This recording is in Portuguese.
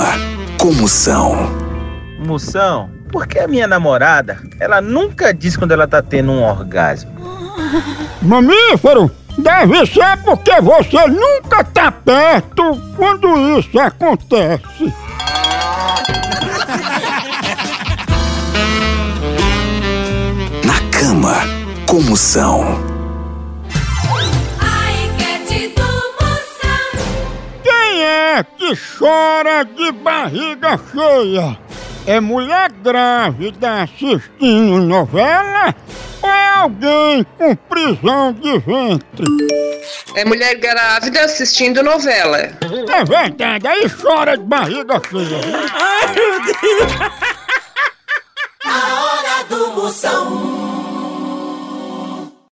Cama, com moção. Moção, por que a minha namorada, ela nunca diz quando ela tá tendo um orgasmo? Mamífero, deve ser porque você nunca tá perto quando isso acontece. Na cama, com que chora de barriga cheia? É mulher grávida assistindo novela ou é alguém com prisão de ventre? É mulher grávida assistindo novela. É verdade, aí chora de barriga cheia. A hora do Moção.